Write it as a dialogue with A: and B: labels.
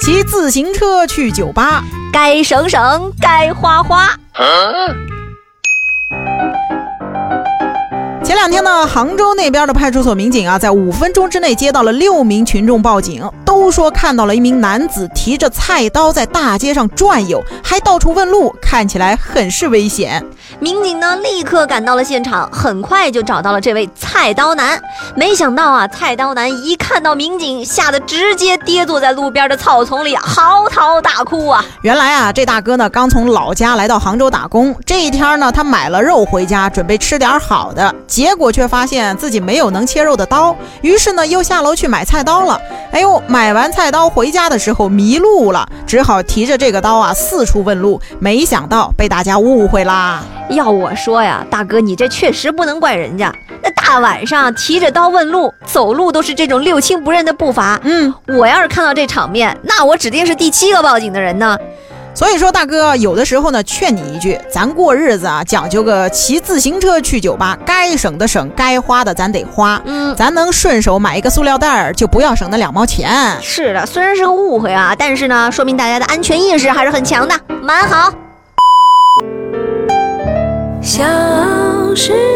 A: 骑自行车去酒吧，
B: 该省省，该花花。
A: 前两天呢，杭州那边的派出所民警啊，在五分钟之内接到了六名群众报警，都说看到了一名男子提着菜刀在大街上转悠，还到处问路，看起来很是危险。
B: 民警呢，立刻赶到了现场，很快就找到了这位菜刀男。没想到啊，菜刀男一看到民警，吓得直接跌坐在路边的草丛里，嚎啕大哭啊！
A: 原来啊，这大哥呢，刚从老家来到杭州打工，这一天呢，他买了肉回家，准备吃点好的。结果却发现自己没有能切肉的刀，于是呢又下楼去买菜刀了。哎呦，买完菜刀回家的时候迷路了，只好提着这个刀啊四处问路。没想到被大家误会啦。
B: 要我说呀，大哥你这确实不能怪人家。那大晚上提着刀问路，走路都是这种六亲不认的步伐。
A: 嗯，
B: 我要是看到这场面，那我指定是第七个报警的人呢。
A: 所以说，大哥，有的时候呢，劝你一句，咱过日子啊，讲究个骑自行车去酒吧，该省的省，该花的咱得花。
B: 嗯，
A: 咱能顺手买一个塑料袋儿，就不要省那两毛钱。
B: 是的，虽然是个误会啊，但是呢，说明大家的安全意识还是很强的，蛮好。小世界。